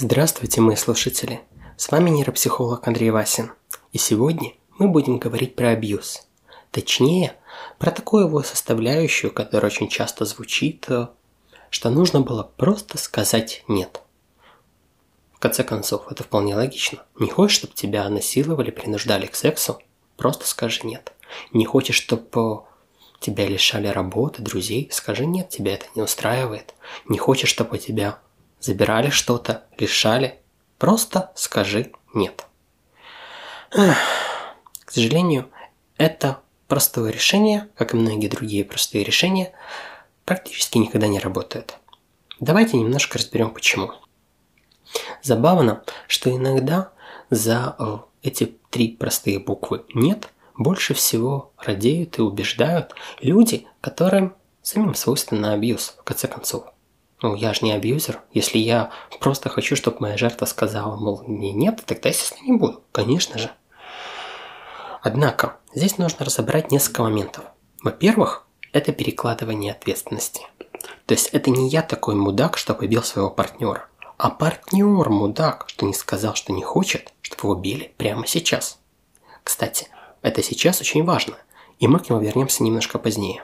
Здравствуйте, мои слушатели! С вами нейропсихолог Андрей Васин. И сегодня мы будем говорить про абьюз. Точнее, про такую его составляющую, которая очень часто звучит, э, что нужно было просто сказать «нет». В конце концов, это вполне логично. Не хочешь, чтобы тебя насиловали, принуждали к сексу? Просто скажи «нет». Не хочешь, чтобы тебя лишали работы, друзей? Скажи «нет», тебя это не устраивает. Не хочешь, чтобы тебя забирали что-то, лишали. Просто скажи «нет». К сожалению, это простое решение, как и многие другие простые решения, практически никогда не работает. Давайте немножко разберем почему. Забавно, что иногда за э, эти три простые буквы «нет» больше всего радеют и убеждают люди, которым самим свойственно абьюз, в конце концов. Ну, я же не абьюзер. Если я просто хочу, чтобы моя жертва сказала, мол, мне нет, тогда, естественно, не буду. Конечно же. Однако, здесь нужно разобрать несколько моментов. Во-первых, это перекладывание ответственности. То есть это не я такой мудак, что побил своего партнера, а партнер мудак, что не сказал, что не хочет, чтобы его били прямо сейчас. Кстати, это сейчас очень важно, и мы к нему вернемся немножко позднее.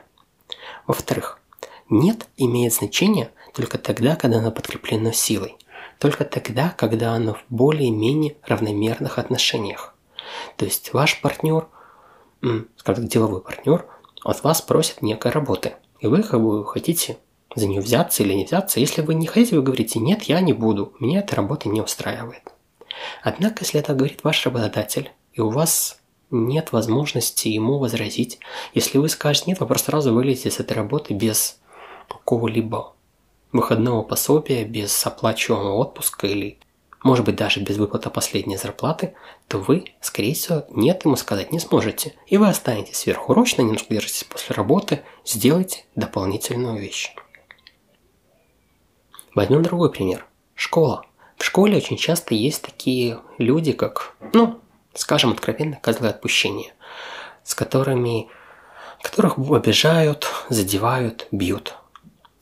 Во-вторых, нет имеет значение только тогда, когда оно подкреплено силой. Только тогда, когда оно в более-менее равномерных отношениях. То есть ваш партнер, скажем так, деловой партнер, от вас просит некой работы. И вы как бы хотите за нее взяться или не взяться. Если вы не хотите, вы говорите, нет, я не буду, меня эта работа не устраивает. Однако, если это говорит ваш работодатель, и у вас нет возможности ему возразить, если вы скажете нет, вы просто сразу вылезете с этой работы без какого-либо выходного пособия, без оплачиваемого отпуска или, может быть, даже без выплаты последней зарплаты, то вы, скорее всего, нет ему сказать не сможете. И вы останетесь сверхурочно, немножко держитесь после работы, сделайте дополнительную вещь. Возьмем другой пример. Школа. В школе очень часто есть такие люди, как, ну, скажем откровенно, козлы отпущения, с которыми, которых обижают, задевают, бьют.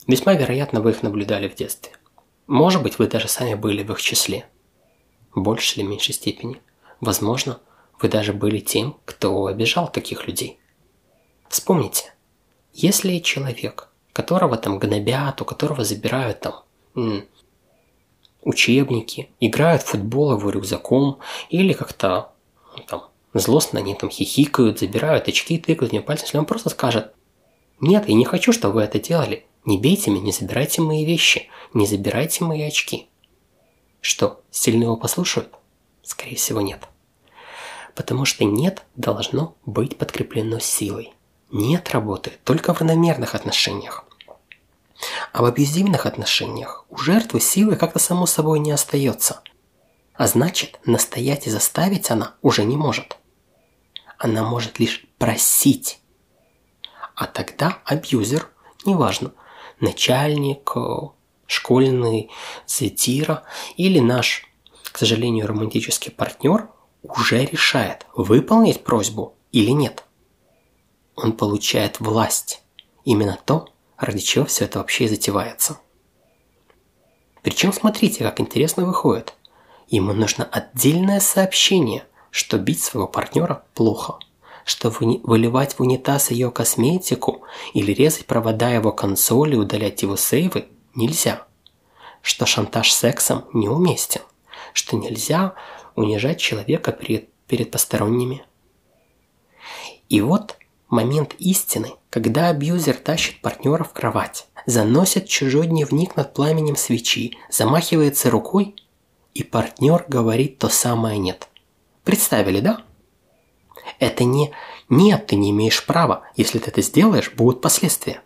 Весьма вероятно, вы их наблюдали в детстве. Может быть, вы даже сами были в их числе. В большей или меньшей степени. Возможно, вы даже были тем, кто обижал таких людей. Вспомните, если человек, которого там гнобят, у которого забирают там учебники, играют в футбол его рюкзаком или как-то там злостно они там хихикают, забирают очки, тыкают мне пальцем, если он просто скажет «Нет, я не хочу, чтобы вы это делали», не бейте меня, не забирайте мои вещи, не забирайте мои очки. Что, сильно его послушают? Скорее всего, нет. Потому что нет должно быть подкреплено силой. Нет работы только в равномерных отношениях. А в абьюзивных отношениях у жертвы силы как-то само собой не остается. А значит, настоять и заставить она уже не может. Она может лишь просить. А тогда абьюзер, неважно, начальник, э, школьный сатира или наш, к сожалению, романтический партнер уже решает, выполнить просьбу или нет. Он получает власть. Именно то, ради чего все это вообще и затевается. Причем смотрите, как интересно выходит. Ему нужно отдельное сообщение, что бить своего партнера плохо – что выливать в унитаз ее косметику или резать провода его консоли и удалять его сейвы нельзя. Что шантаж сексом неуместен. Что нельзя унижать человека перед, перед посторонними. И вот момент истины, когда абьюзер тащит партнера в кровать, заносит чужой дневник над пламенем свечи, замахивается рукой, и партнер говорит то самое «нет». Представили, да? Это не «нет, ты не имеешь права, если ты это сделаешь, будут последствия».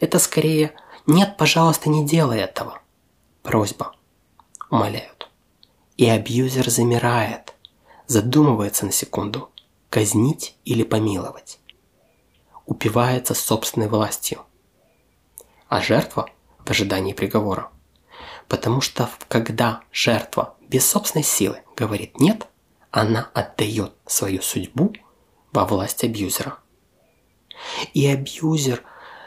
Это скорее «нет, пожалуйста, не делай этого». Просьба. Умоляют. И абьюзер замирает, задумывается на секунду, казнить или помиловать. Упивается собственной властью. А жертва в ожидании приговора. Потому что когда жертва без собственной силы говорит «нет», она отдает свою судьбу во власть абьюзера. И абьюзер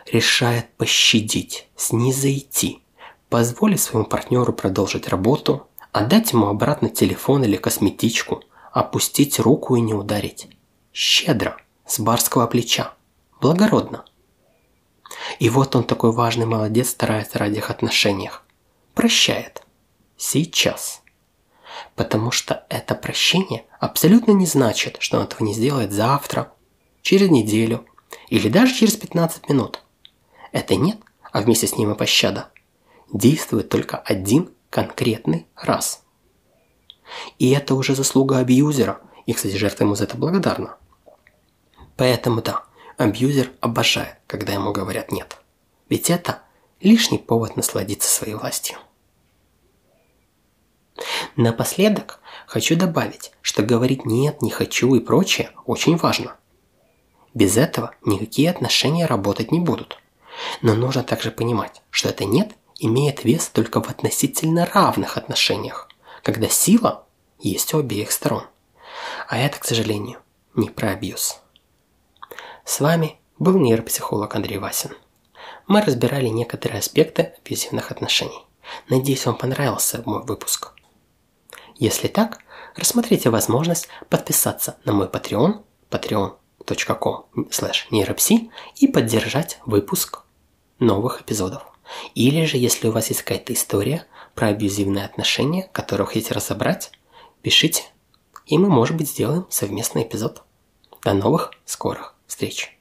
решает пощадить, снизойти, позволить своему партнеру продолжить работу, отдать ему обратно телефон или косметичку, опустить руку и не ударить. Щедро, с барского плеча, благородно. И вот он такой важный молодец старается ради их отношениях. Прощает. Сейчас. Потому что это прощение абсолютно не значит, что он этого не сделает завтра, через неделю или даже через 15 минут. Это нет, а вместе с ним и пощада, действует только один конкретный раз. И это уже заслуга абьюзера, и, кстати, жертва ему за это благодарна. Поэтому да, абьюзер обожает, когда ему говорят «нет». Ведь это лишний повод насладиться своей властью. Напоследок хочу добавить, что говорить «нет», «не хочу» и прочее очень важно. Без этого никакие отношения работать не будут. Но нужно также понимать, что это «нет» имеет вес только в относительно равных отношениях, когда сила есть у обеих сторон. А это, к сожалению, не про абьюз. С вами был нейропсихолог Андрей Васин. Мы разбирали некоторые аспекты абьюзивных отношений. Надеюсь, вам понравился мой выпуск. Если так, рассмотрите возможность подписаться на мой Patreon, patreon.com нейропси и поддержать выпуск новых эпизодов. Или же, если у вас есть какая-то история про абьюзивные отношения, которую хотите разобрать, пишите, и мы, может быть, сделаем совместный эпизод. До новых скорых встреч!